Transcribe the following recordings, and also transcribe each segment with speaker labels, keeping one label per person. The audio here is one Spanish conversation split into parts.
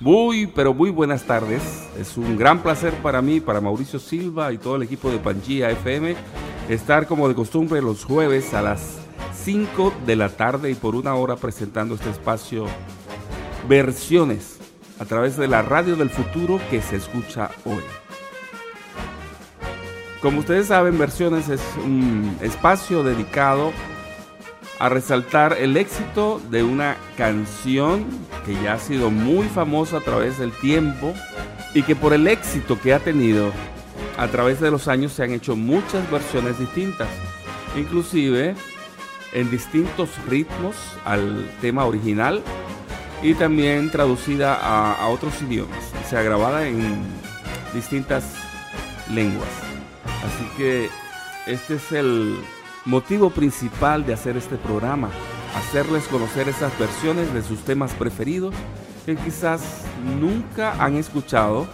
Speaker 1: Muy, pero muy buenas tardes. Es un gran placer para mí, para Mauricio Silva y todo el equipo de Pangía FM, estar como de costumbre los jueves a las 5 de la tarde y por una hora presentando este espacio Versiones a través de la radio del futuro que se escucha hoy. Como ustedes saben, Versiones es un espacio dedicado resaltar el éxito de una canción que ya ha sido muy famosa a través del tiempo y que por el éxito que ha tenido a través de los años se han hecho muchas versiones distintas, inclusive en distintos ritmos al tema original y también traducida a, a otros idiomas, o sea, grabada en distintas lenguas. Así que este es el motivo principal de hacer este programa, hacerles conocer esas versiones de sus temas preferidos que quizás nunca han escuchado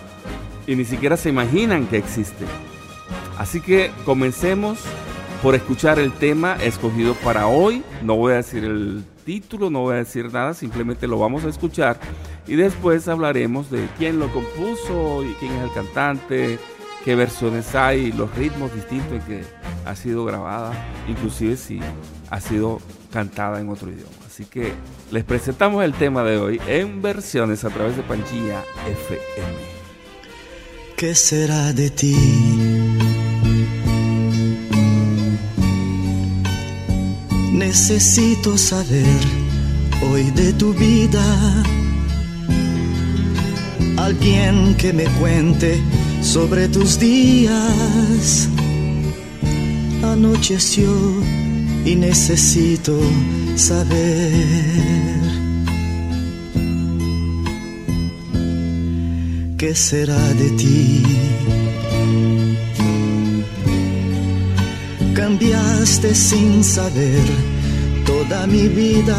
Speaker 1: y ni siquiera se imaginan que existen. Así que comencemos por escuchar el tema escogido para hoy. No voy a decir el título, no voy a decir nada, simplemente lo vamos a escuchar y después hablaremos de quién lo compuso y quién es el cantante, qué versiones hay, los ritmos distintos que ha sido grabada, inclusive si ha sido cantada en otro idioma. Así que les presentamos el tema de hoy en versiones a través de Panchilla FM.
Speaker 2: ¿Qué será de ti? Necesito saber hoy de tu vida. Alguien que me cuente sobre tus días. Anocheció y necesito saber qué será de ti. Cambiaste sin saber toda mi vida,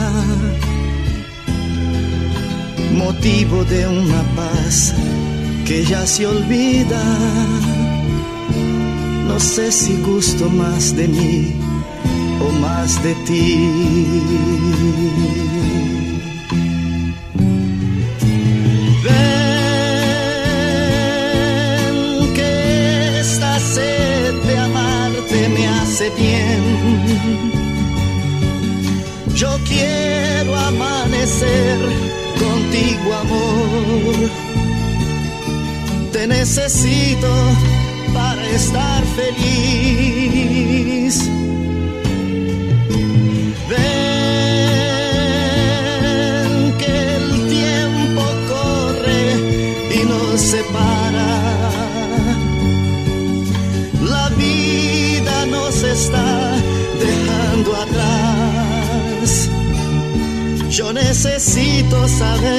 Speaker 2: motivo de una paz que ya se olvida. No sé si gusto más de mí o más de ti. Ven que esta sed de amarte me hace bien. Yo quiero amanecer contigo, amor te necesito estar feliz. Ven que el tiempo corre y nos separa. La vida nos está dejando atrás. Yo necesito saber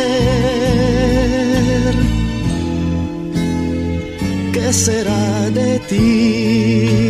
Speaker 2: qué será de ti.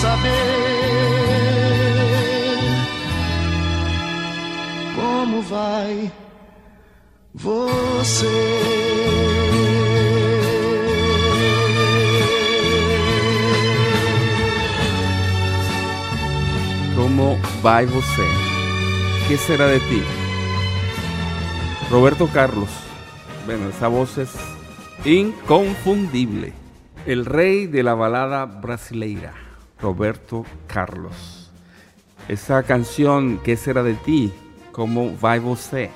Speaker 2: Saber como vai você.
Speaker 1: ¿Cómo va você? ¿Qué será de ti? Roberto Carlos. Bueno, esa voz es inconfundible. El rey de la balada brasileira, Roberto Carlos. Esa canción, ¿Qué será de ti? ¿Cómo va você?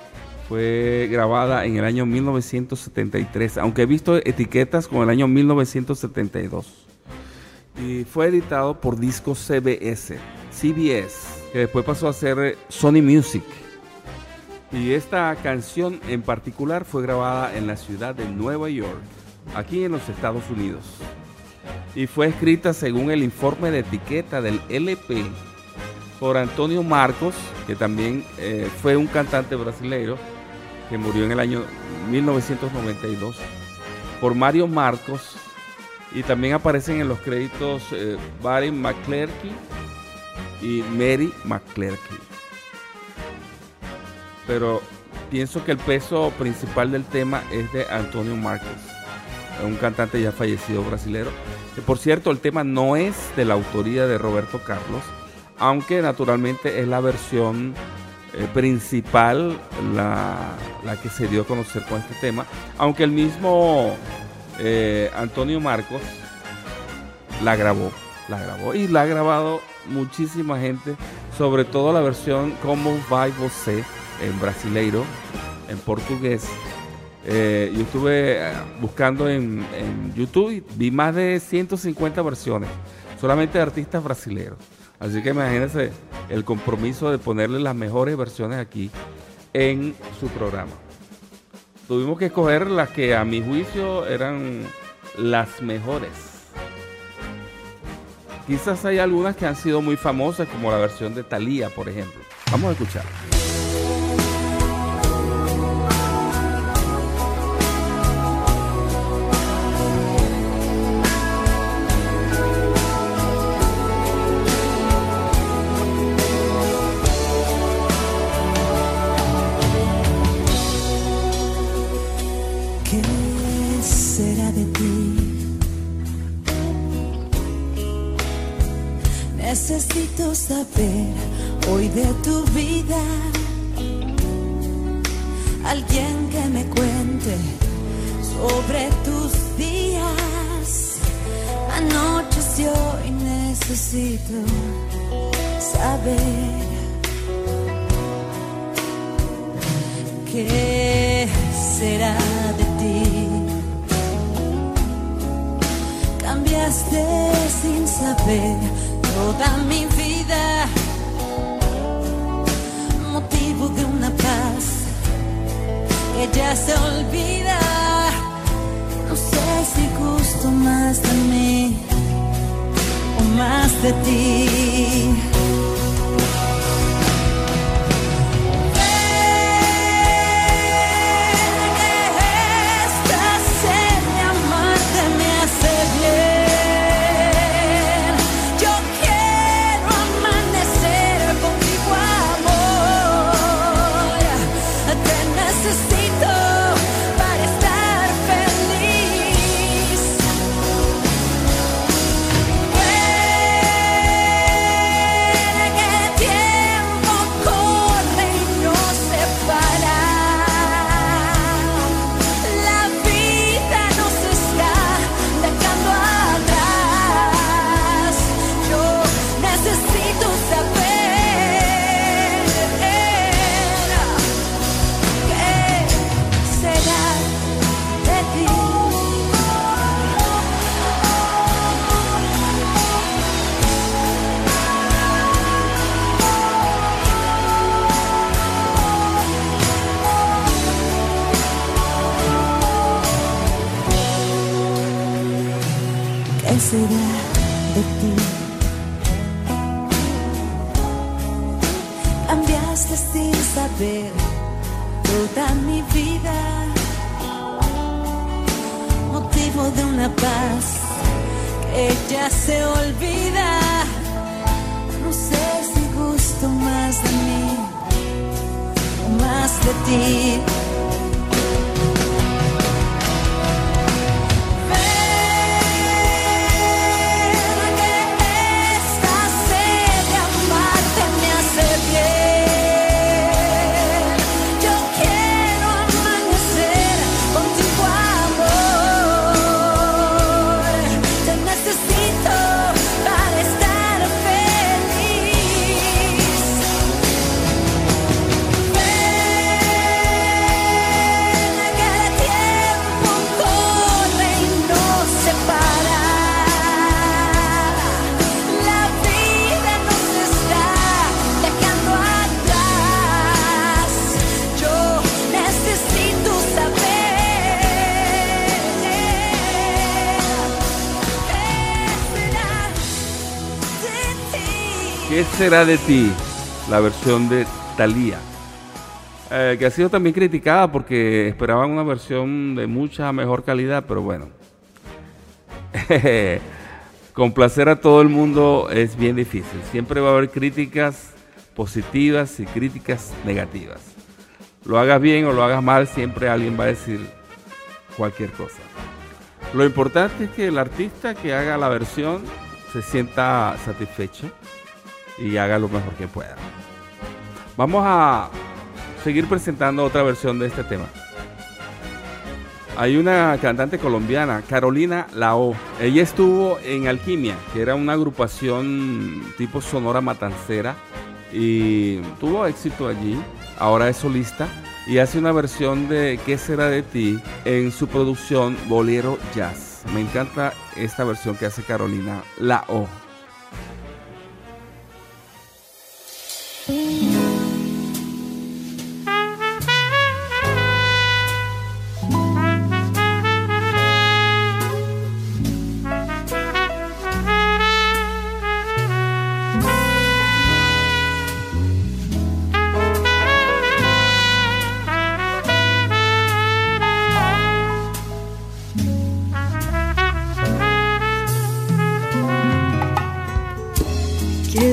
Speaker 1: Fue grabada en el año 1973, aunque he visto etiquetas con el año 1972. Y fue editado por Disco CBS, CBS, que después pasó a ser Sony Music. Y esta canción en particular fue grabada en la ciudad de Nueva York, aquí en los Estados Unidos. Y fue escrita según el informe de etiqueta del LP por Antonio Marcos, que también eh, fue un cantante brasileño que murió en el año 1992, por Mario Marcos, y también aparecen en los créditos eh, Barry McClurky y Mary McClurky. Pero pienso que el peso principal del tema es de Antonio Marcos, un cantante ya fallecido brasileño. Que por cierto, el tema no es de la autoría de Roberto Carlos, aunque naturalmente es la versión eh, principal la, la, que se dio a conocer con este tema, aunque el mismo eh, Antonio Marcos la grabó, la grabó y la ha grabado muchísima gente, sobre todo la versión Como Vai Você en brasileiro, en portugués. Eh, yo estuve buscando en, en YouTube y vi más de 150 versiones, solamente de artistas brasileños. Así que imagínense el compromiso de ponerle las mejores versiones aquí en su programa. Tuvimos que escoger las que a mi juicio eran las mejores. Quizás hay algunas que han sido muy famosas, como la versión de Thalía, por ejemplo. Vamos a escuchar.
Speaker 3: Será de ti.
Speaker 4: La
Speaker 1: versión de Thalía. Eh, que ha sido también criticada porque esperaban una versión de mucha mejor calidad, pero bueno. Complacer a todo el mundo es bien difícil. Siempre va a haber críticas positivas y críticas negativas. Lo hagas bien o lo hagas mal, siempre alguien va a decir cualquier cosa. Lo importante es que el artista que haga la versión se sienta satisfecho y haga lo mejor que pueda. Vamos a seguir presentando otra versión de este tema. Hay una cantante colombiana, Carolina Lao. Ella estuvo en Alquimia, que era una agrupación tipo sonora matancera y tuvo éxito allí. Ahora es solista y hace una versión de ¿Qué será de ti? en su producción Bolero Jazz. Me encanta esta versión que hace Carolina Lao.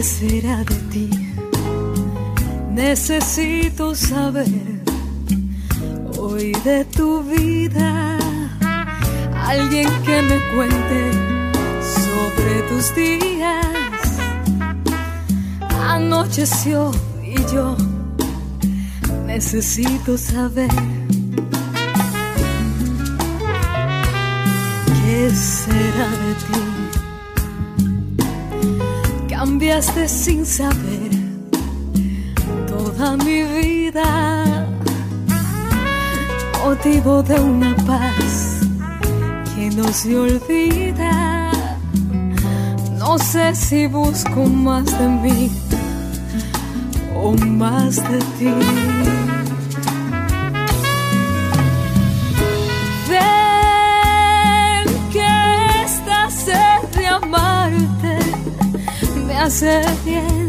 Speaker 4: Será de ti? Necesito saber hoy de tu vida. Alguien que me cuente sobre tus días. Anocheció y yo necesito saber. ¿Qué será de ti? cambiaste sin saber toda mi vida, motivo de una paz que no se olvida. No sé si busco más de mí o más de ti. Ven que esta sed de amarte me hace bien.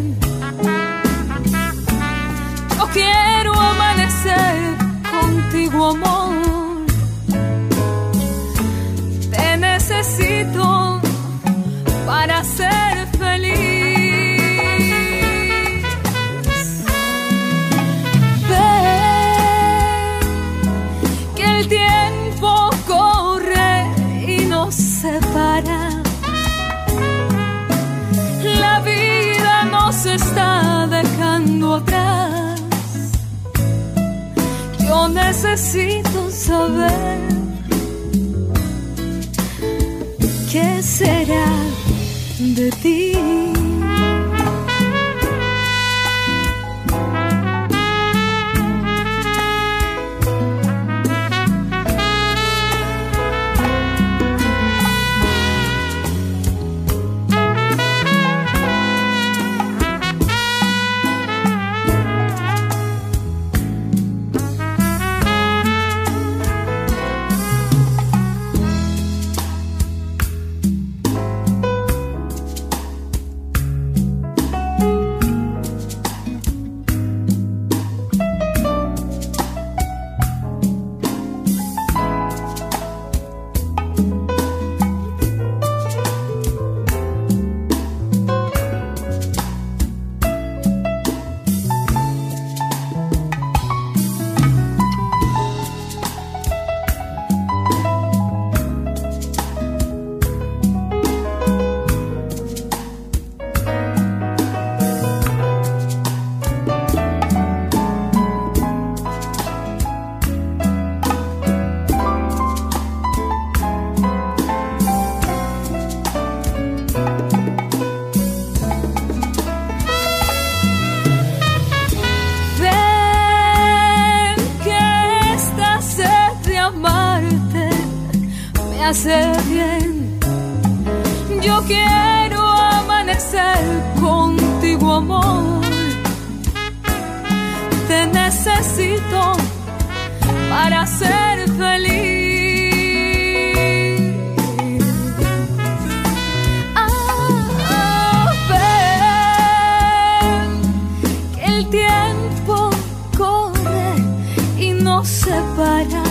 Speaker 4: Será de ti. Nos separa.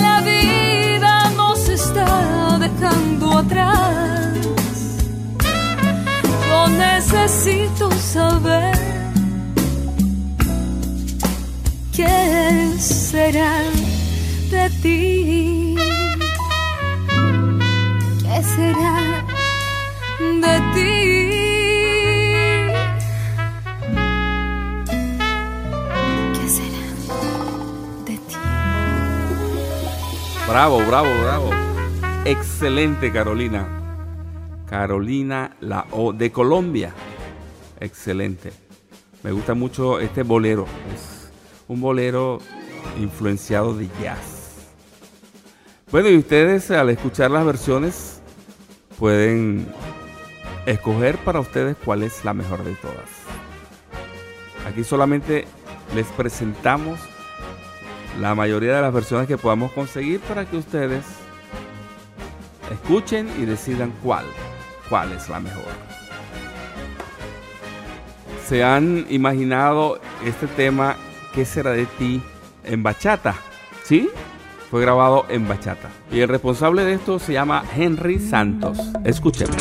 Speaker 4: La vida nos está dejando atrás. Yo necesito saber qué será de ti. ¿Qué será de ti?
Speaker 5: Bravo, bravo, bravo. Excelente, Carolina. Carolina La O de Colombia. Excelente. Me gusta mucho este bolero. Es un bolero influenciado de jazz. Bueno, y ustedes al escuchar las versiones pueden escoger para ustedes cuál es la mejor de todas. Aquí solamente les presentamos la mayoría de las versiones que podamos conseguir para que ustedes escuchen y decidan cuál, cuál es la mejor. ¿Se han imaginado este tema ¿Qué será de ti? en bachata? ¿Sí? Fue grabado en bachata. Y el responsable de esto se llama Henry Santos. Escuchemos.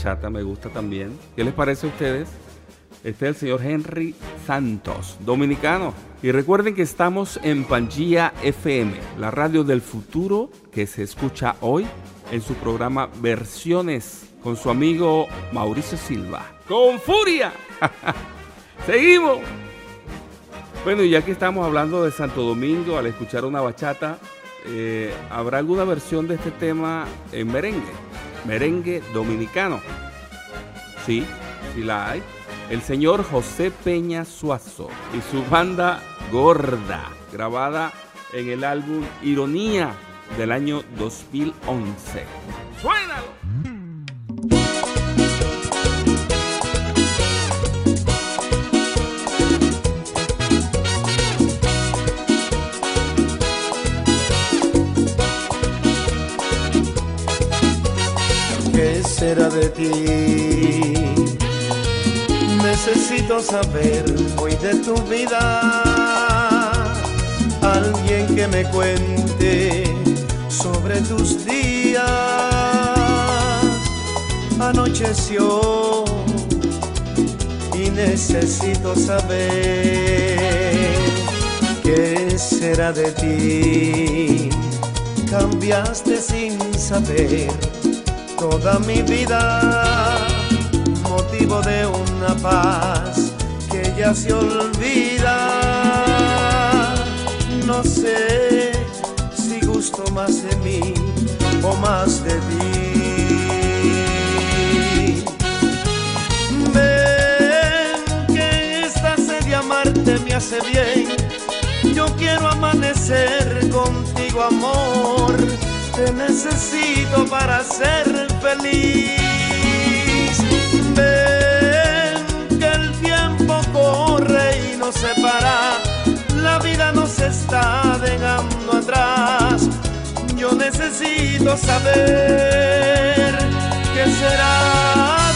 Speaker 1: Bachata, me gusta también. ¿Qué les parece a ustedes? Este es el señor Henry Santos, dominicano. Y recuerden que estamos en Pangía FM, la radio del futuro que se escucha hoy en su programa Versiones con su amigo Mauricio Silva. ¡Con furia! ¡Seguimos! Bueno, y ya que estamos hablando de Santo Domingo, al escuchar una bachata, eh, ¿habrá alguna versión de este tema en merengue? Merengue dominicano. Sí, sí la hay. El señor José Peña Suazo y su banda Gorda, grabada en el álbum Ironía del año 2011. ¡Suénalo!
Speaker 6: ¿Qué será de ti? Necesito saber hoy de tu vida. Alguien que me cuente sobre tus días. Anocheció y necesito saber qué será de ti. Cambiaste sin saber toda mi vida, motivo de una paz que ya se olvida. No sé si gusto más de mí o más de ti. Ven que esta sed de amarte me hace bien. Yo quiero amanecer contigo, amor te necesito para ser feliz. Ven que el tiempo corre y no se para, la vida nos está dejando atrás. Yo necesito saber qué será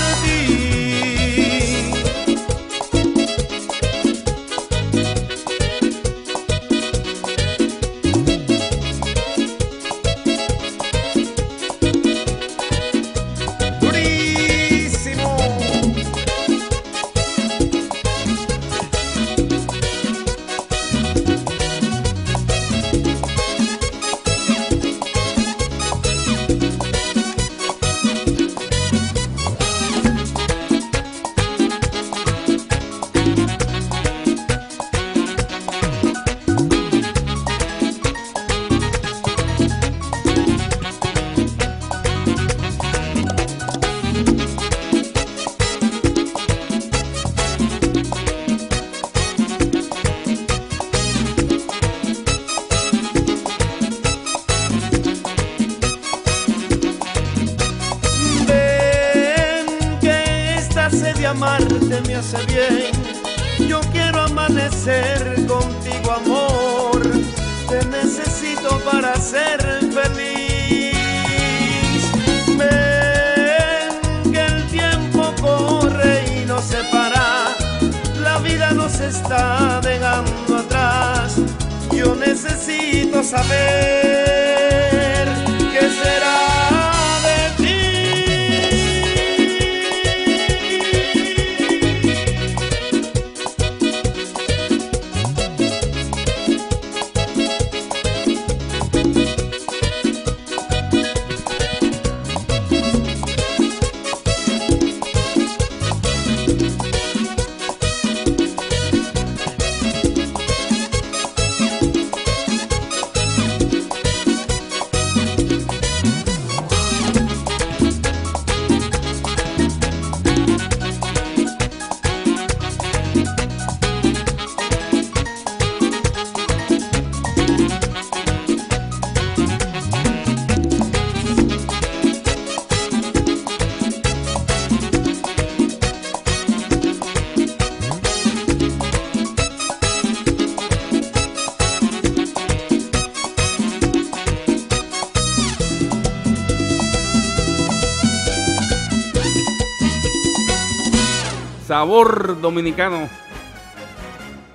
Speaker 1: sabor dominicano.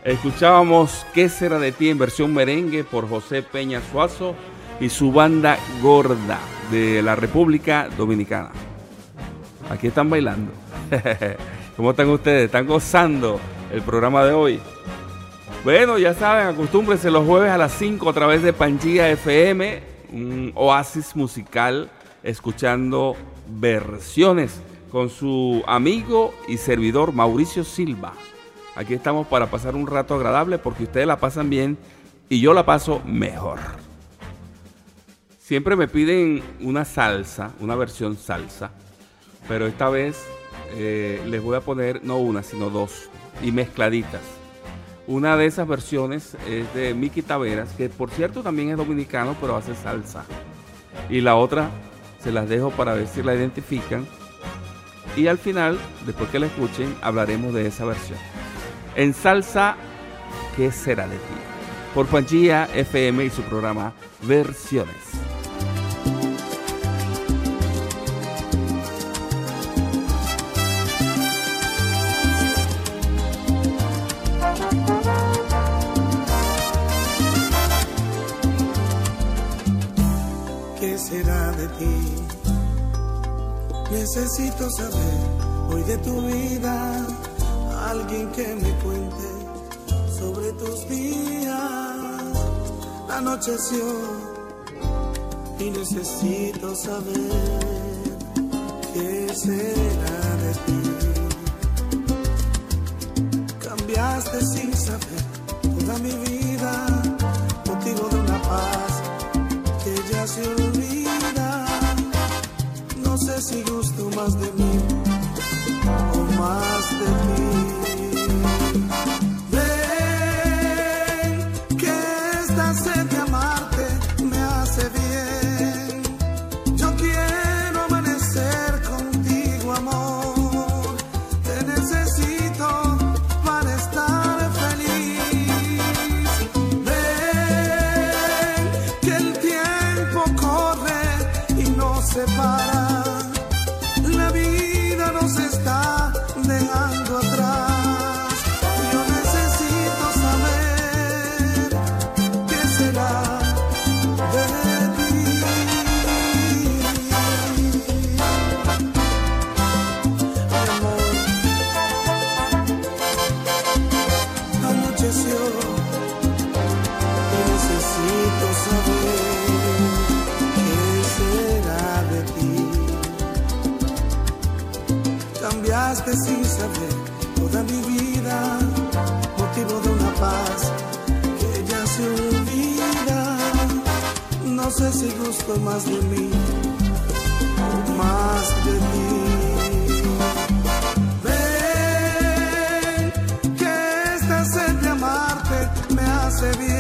Speaker 1: Escuchábamos ¿Qué será de ti? en versión merengue por José Peña Suazo y su banda Gorda de la República Dominicana. Aquí están bailando. ¿Cómo están ustedes? ¿Están gozando el programa de hoy? Bueno, ya saben, acostúmbrense los jueves a las 5 a través de Pangía FM, un oasis musical, escuchando versiones con su amigo y servidor Mauricio Silva. Aquí estamos para pasar un rato agradable porque ustedes la pasan bien y yo la paso mejor. Siempre me piden una salsa, una versión salsa, pero esta vez eh, les voy a poner no una, sino dos y mezcladitas. Una de esas versiones es de Miki Taveras, que por cierto también es dominicano, pero hace salsa. Y la otra se las dejo para ver si la identifican. Y al final, después que la escuchen, hablaremos de esa versión. En salsa, ¿qué será de ti? Por Pangía FM y su programa Versiones.
Speaker 7: Necesito saber hoy de tu vida, alguien que me cuente sobre tus días. Anocheció y necesito saber qué será si gusto más de mí o más
Speaker 8: de ti. Sé si gusto más de mí más de ti. Ven, que esta sed de amarte me hace bien.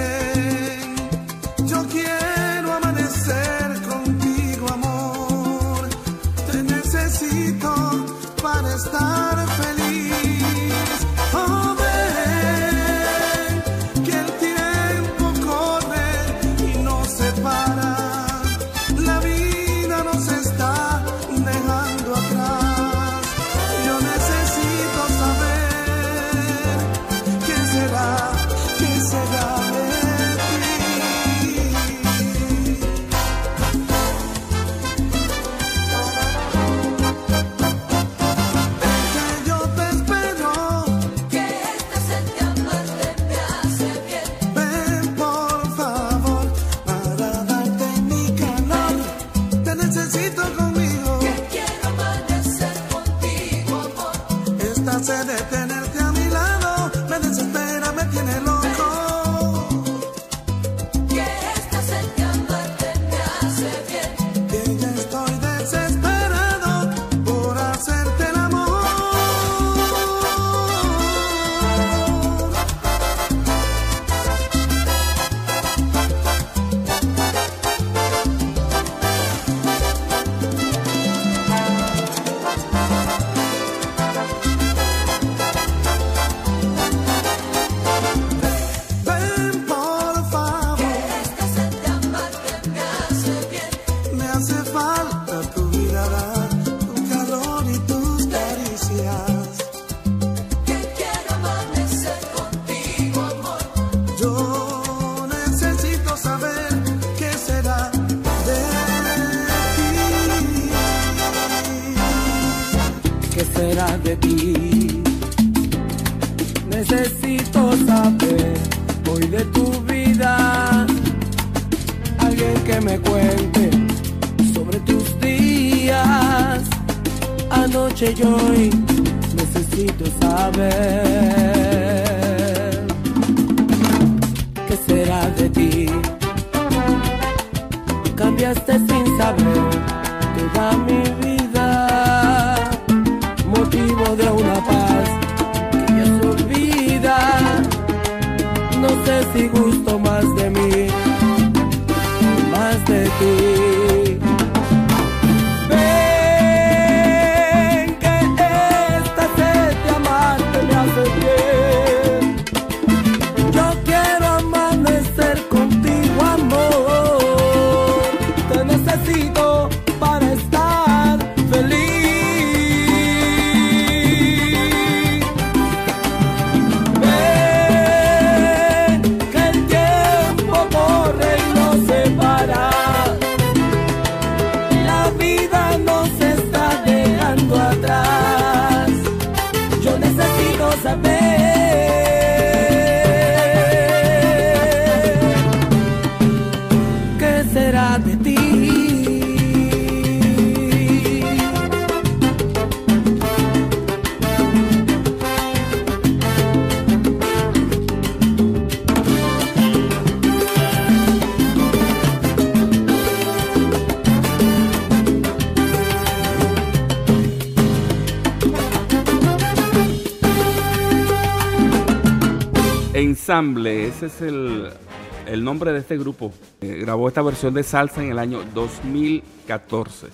Speaker 1: Ensamble, ese es el, nombre de este grupo. Eh, grabó esta versión de salsa en el año 2014.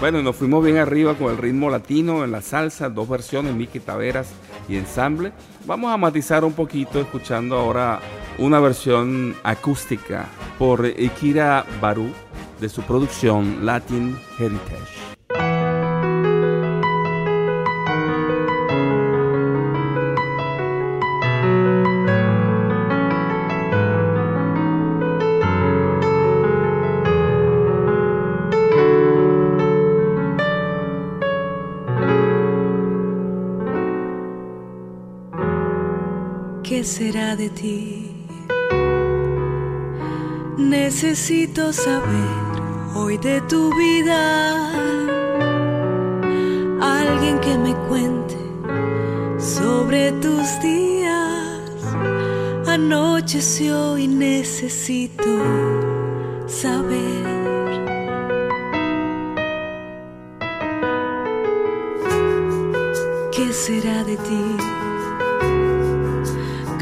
Speaker 1: Bueno, nos fuimos bien arriba con el ritmo latino en la salsa, dos versiones, Miki Taveras y Ensamble. Vamos a matizar un poquito escuchando ahora una versión acústica por Ikira Baru de su producción Latin Heritage.
Speaker 3: Será de ti? Necesito saber hoy de tu vida. Alguien que me cuente sobre tus días. Anocheció y necesito saber. ¿Qué será de ti?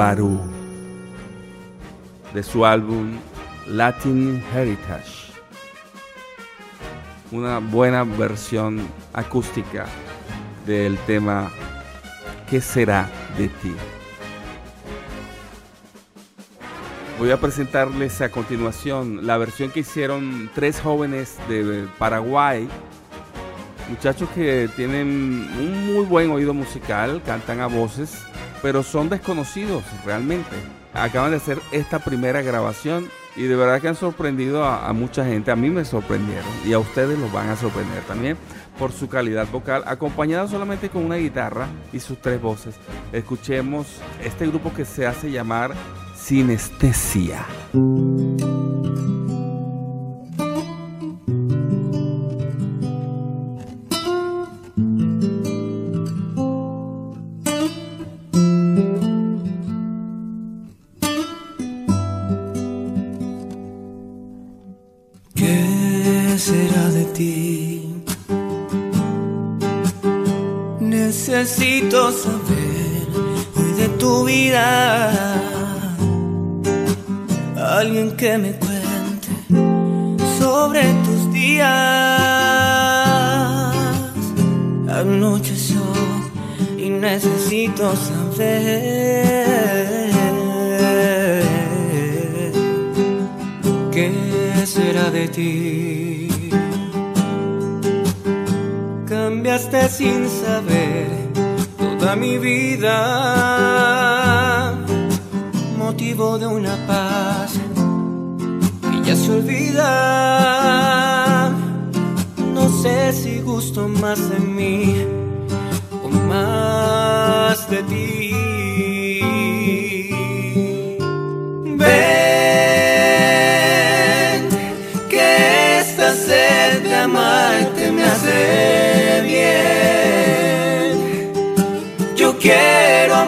Speaker 1: Baru de su álbum Latin Heritage. Una buena versión acústica del tema ¿Qué será de ti? Voy a presentarles a continuación la versión que hicieron tres jóvenes de Paraguay, muchachos que tienen un muy buen oído musical, cantan a voces pero son desconocidos realmente. Acaban de hacer esta primera grabación y de verdad que han sorprendido a, mucha gente. A mí me sorprendieron y a ustedes los van a sorprender también por su calidad vocal, acompañado solamente con una guitarra y sus tres voces. Escuchemos este grupo que se hace llamar Sinestesia.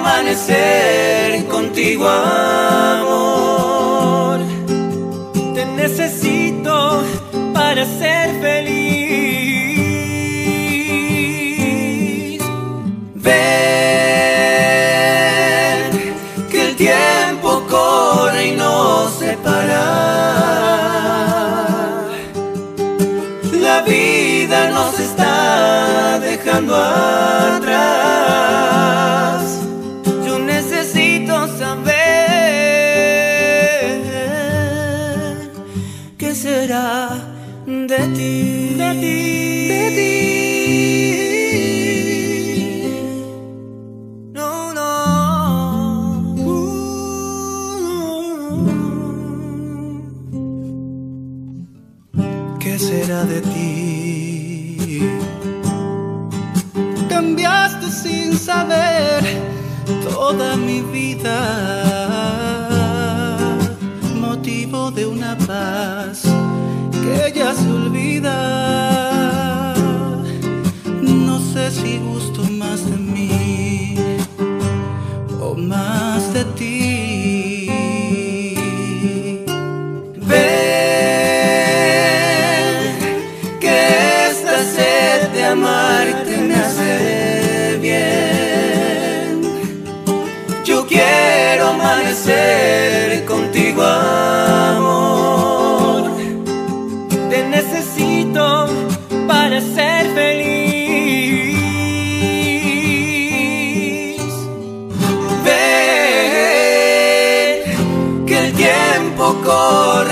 Speaker 9: Amanecer contigo, amor. Te necesito para ser feliz. Ver que el tiempo corre y no se para. La vida nos está dejando atrás. Ti. No, no. ¿Qué será de ti? Cambiaste sin saber toda mi vida,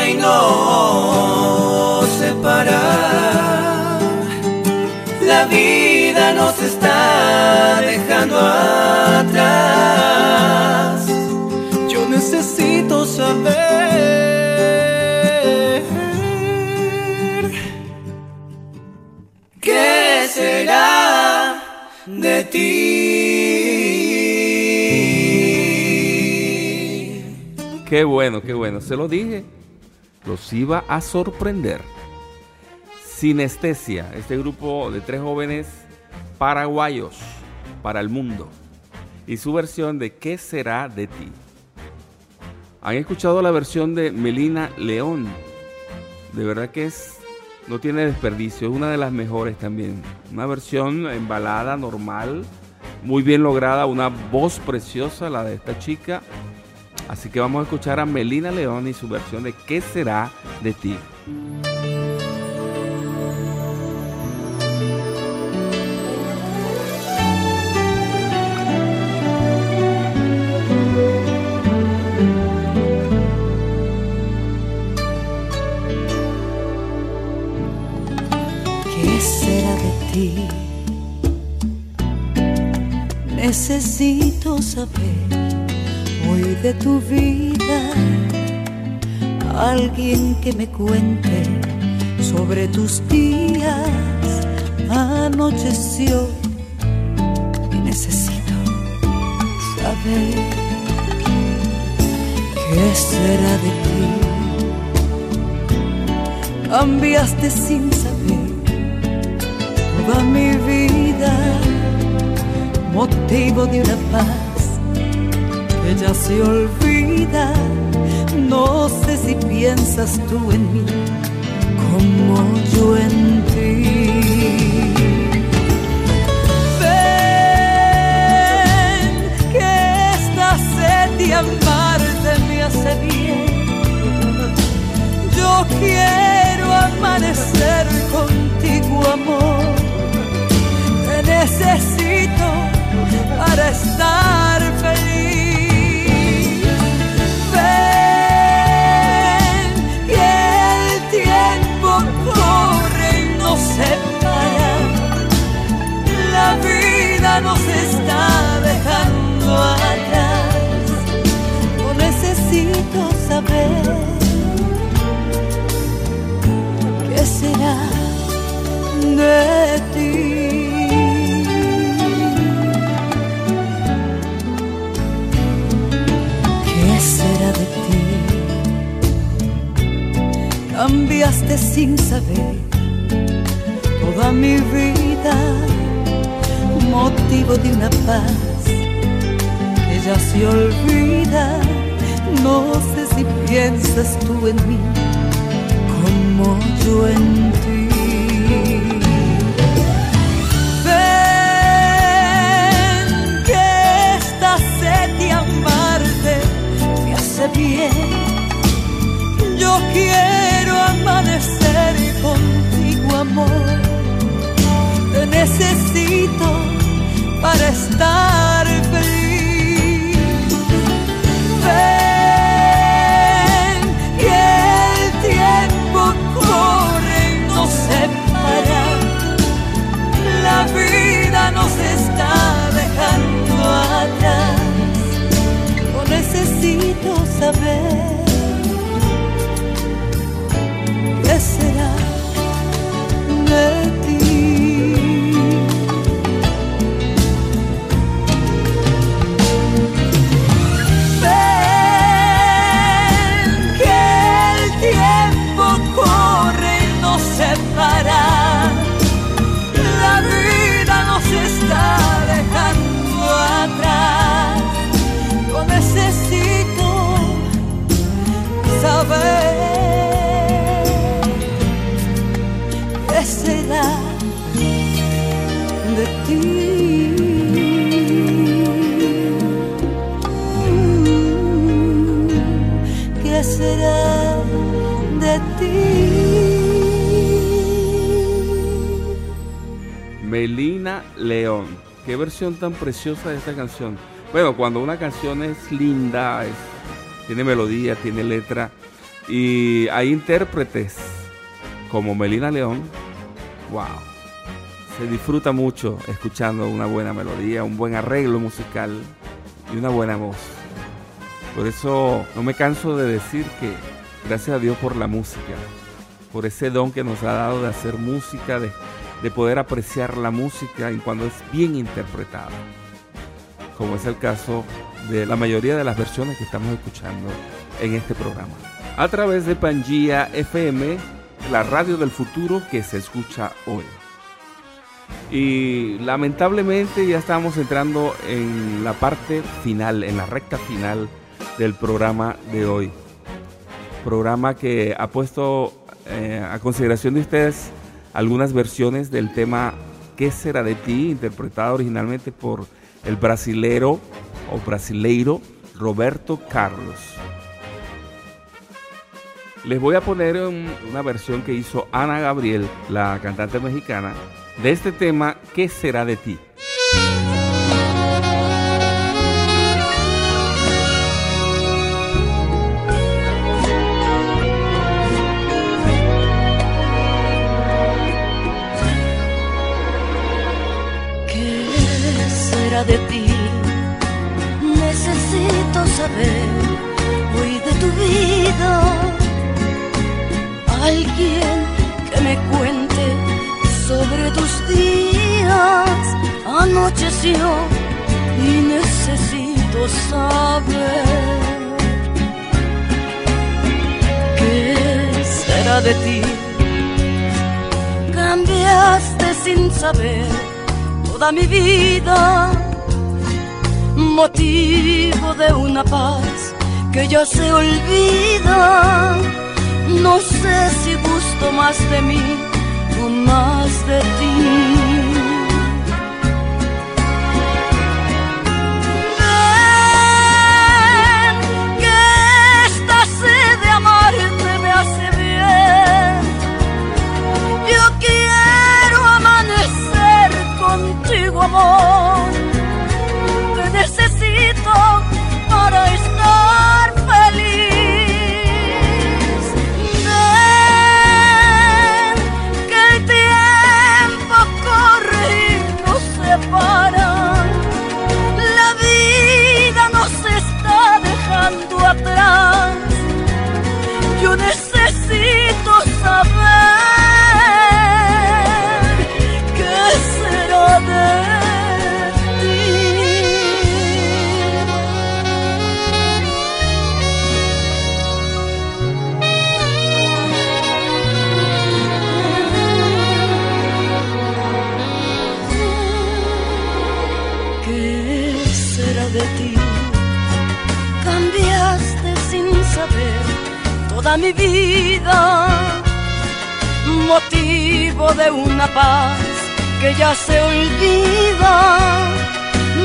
Speaker 9: y no se para. La vida nos está dejando atrás. Yo necesito saber. de ti.
Speaker 1: Qué bueno, qué bueno. Se lo dije. Los iba a sorprender. Sinestesia, este grupo de tres jóvenes paraguayos para el mundo. Y su versión de ¿Qué será de ti? ¿Han escuchado la versión de Melina León? De verdad que es no tiene desperdicio, es una de las mejores también. Una versión en balada normal, muy bien lograda, una voz preciosa la de esta chica. Así que vamos a escuchar a Melina León y su versión de ¿Qué será de ti?
Speaker 3: ¿Qué será de ti? Necesito saber de tu vida. Alguien que me cuente sobre tus días. Anocheció y necesito saber qué será de ti. Cambiaste sin saber toda mi vida, motivo de una paz ya se olvida. No sé si piensas tú en mí como yo en ti. Ven, que esta sed de amarte me hace bien. Yo quiero amanecer contigo, amor. Te necesito para estar feliz. De ti. ¿Qué será de ti? Cambiaste sin saber toda mi vida, motivo de una paz que ya se olvida. No sé si piensas tú en mí como yo en ti. Bien. Yo quiero amanecer contigo, amor. Te necesito para estar
Speaker 1: Tan preciosa de esta canción. Bueno, cuando una canción es linda, es- tiene melodía, tiene letra, y hay intérpretes como Melina León, wow. Se disfruta mucho escuchando una buena melodía, un buen arreglo musical y una buena voz. Por eso no me canso de decir que gracias a Dios por la música, por ese don que nos ha dado de hacer música, de, de poder apreciar la música y cuando es bien interpretada, como es el caso de la mayoría de las versiones que estamos escuchando en este programa. A través de Pangía FM, la radio del futuro que se escucha hoy. Y lamentablemente ya estamos entrando en la parte final, en la recta final del programa de hoy. Programa que ha puesto eh, a consideración de ustedes algunas versiones del tema ¿Qué será de ti? interpretada originalmente por el brasilero o brasileiro Roberto Carlos. Les voy a poner un- una versión que hizo Ana Gabriel, la cantante mexicana, de este tema ¿Qué será de ti?
Speaker 10: Alguien que me cuente sobre tus días. Anocheció y necesito saber. ¿Qué será de ti? Cambiaste sin saber toda mi vida, motivo de una paz que ya se olvida. No sé si gusto más de mí o más de ti. Ven, mi vida motivo de una paz que ya se olvida.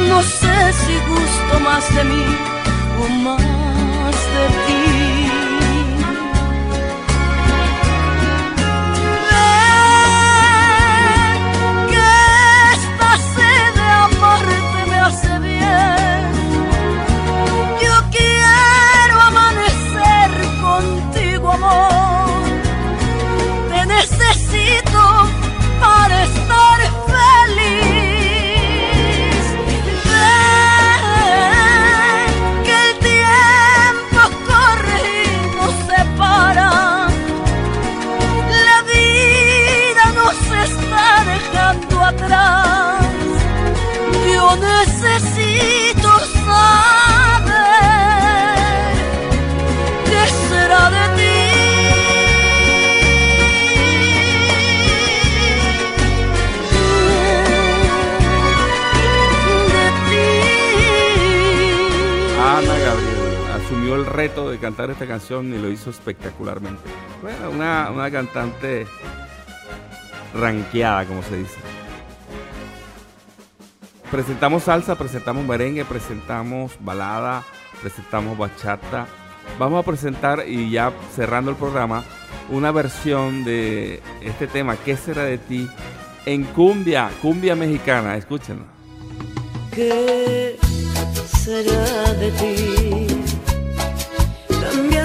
Speaker 10: No sé si gusto más de mí de
Speaker 1: cantar esta canción y lo hizo espectacularmente. Bueno, una, una cantante ranqueada, como se dice. Presentamos salsa, presentamos merengue, presentamos balada, presentamos bachata. Vamos a presentar, y ya cerrando el programa, una versión de este tema, ¿Qué será de ti? En cumbia, cumbia mexicana, escúchenlo.
Speaker 11: ¿Qué será de ti?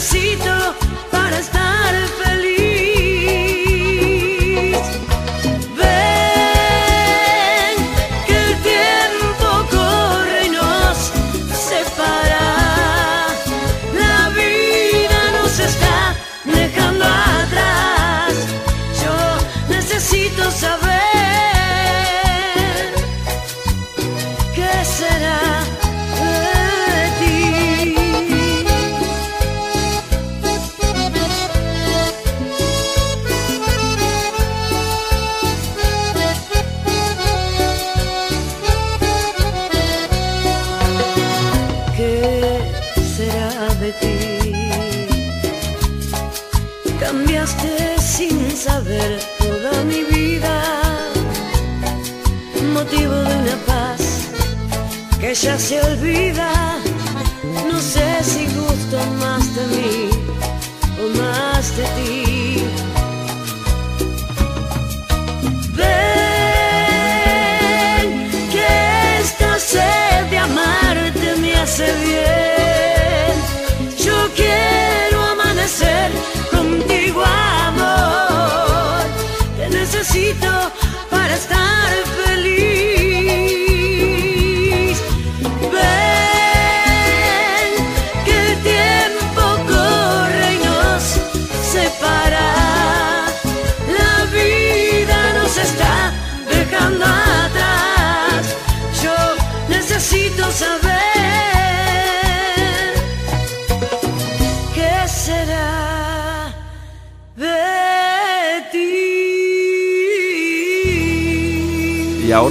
Speaker 11: Necesito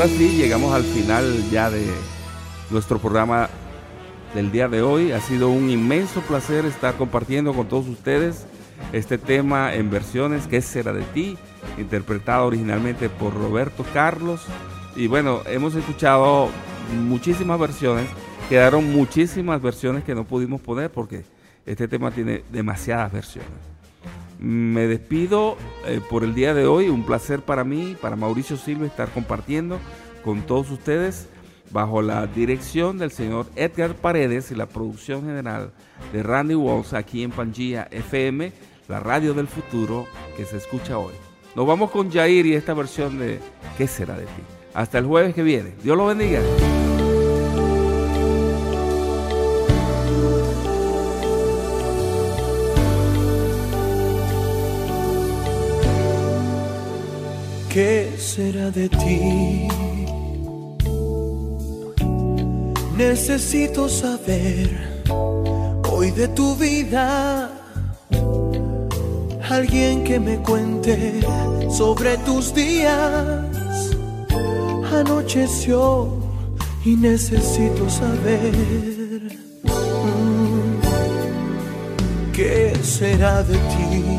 Speaker 1: ahora sí, llegamos al final ya de nuestro programa del día de hoy. Ha sido un inmenso placer estar compartiendo con todos ustedes este tema en versiones ¿Qué será de ti? interpretado originalmente por Roberto Carlos. Y bueno, hemos escuchado muchísimas versiones. Quedaron muchísimas versiones que no pudimos poner porque este tema tiene demasiadas versiones. Me despido eh, por el día de hoy. Un placer para mí, para Mauricio Silva, estar compartiendo con todos ustedes bajo la dirección del señor Edgar Paredes y la producción general de Randy Walls aquí en Pangía FM, la radio del futuro que se escucha hoy. Nos vamos con Jair y esta versión de ¿Qué será de ti? Hasta el jueves que viene. Dios lo bendiga.
Speaker 12: Será de ti? Necesito saber hoy de tu vida. Alguien que me cuente sobre tus días. Anocheció y necesito saber. mm, ¿Qué será de ti?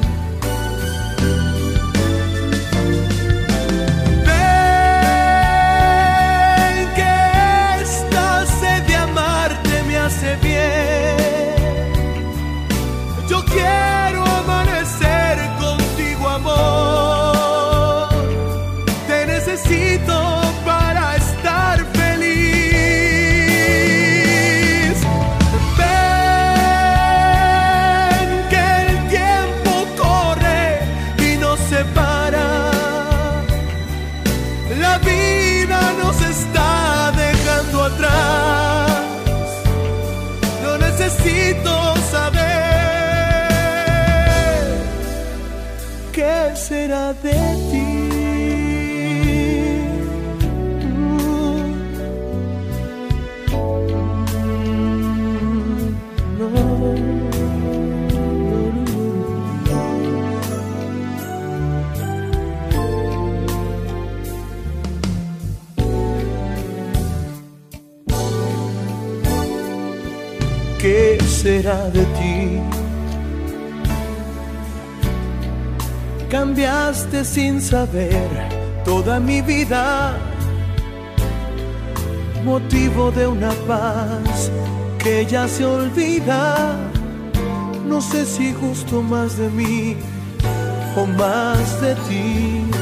Speaker 12: De ti. ¿Qué será de? Cambiaste sin saber toda mi vida, motivo de una paz que ya se olvida. No sé si gusto más de mí o más de ti.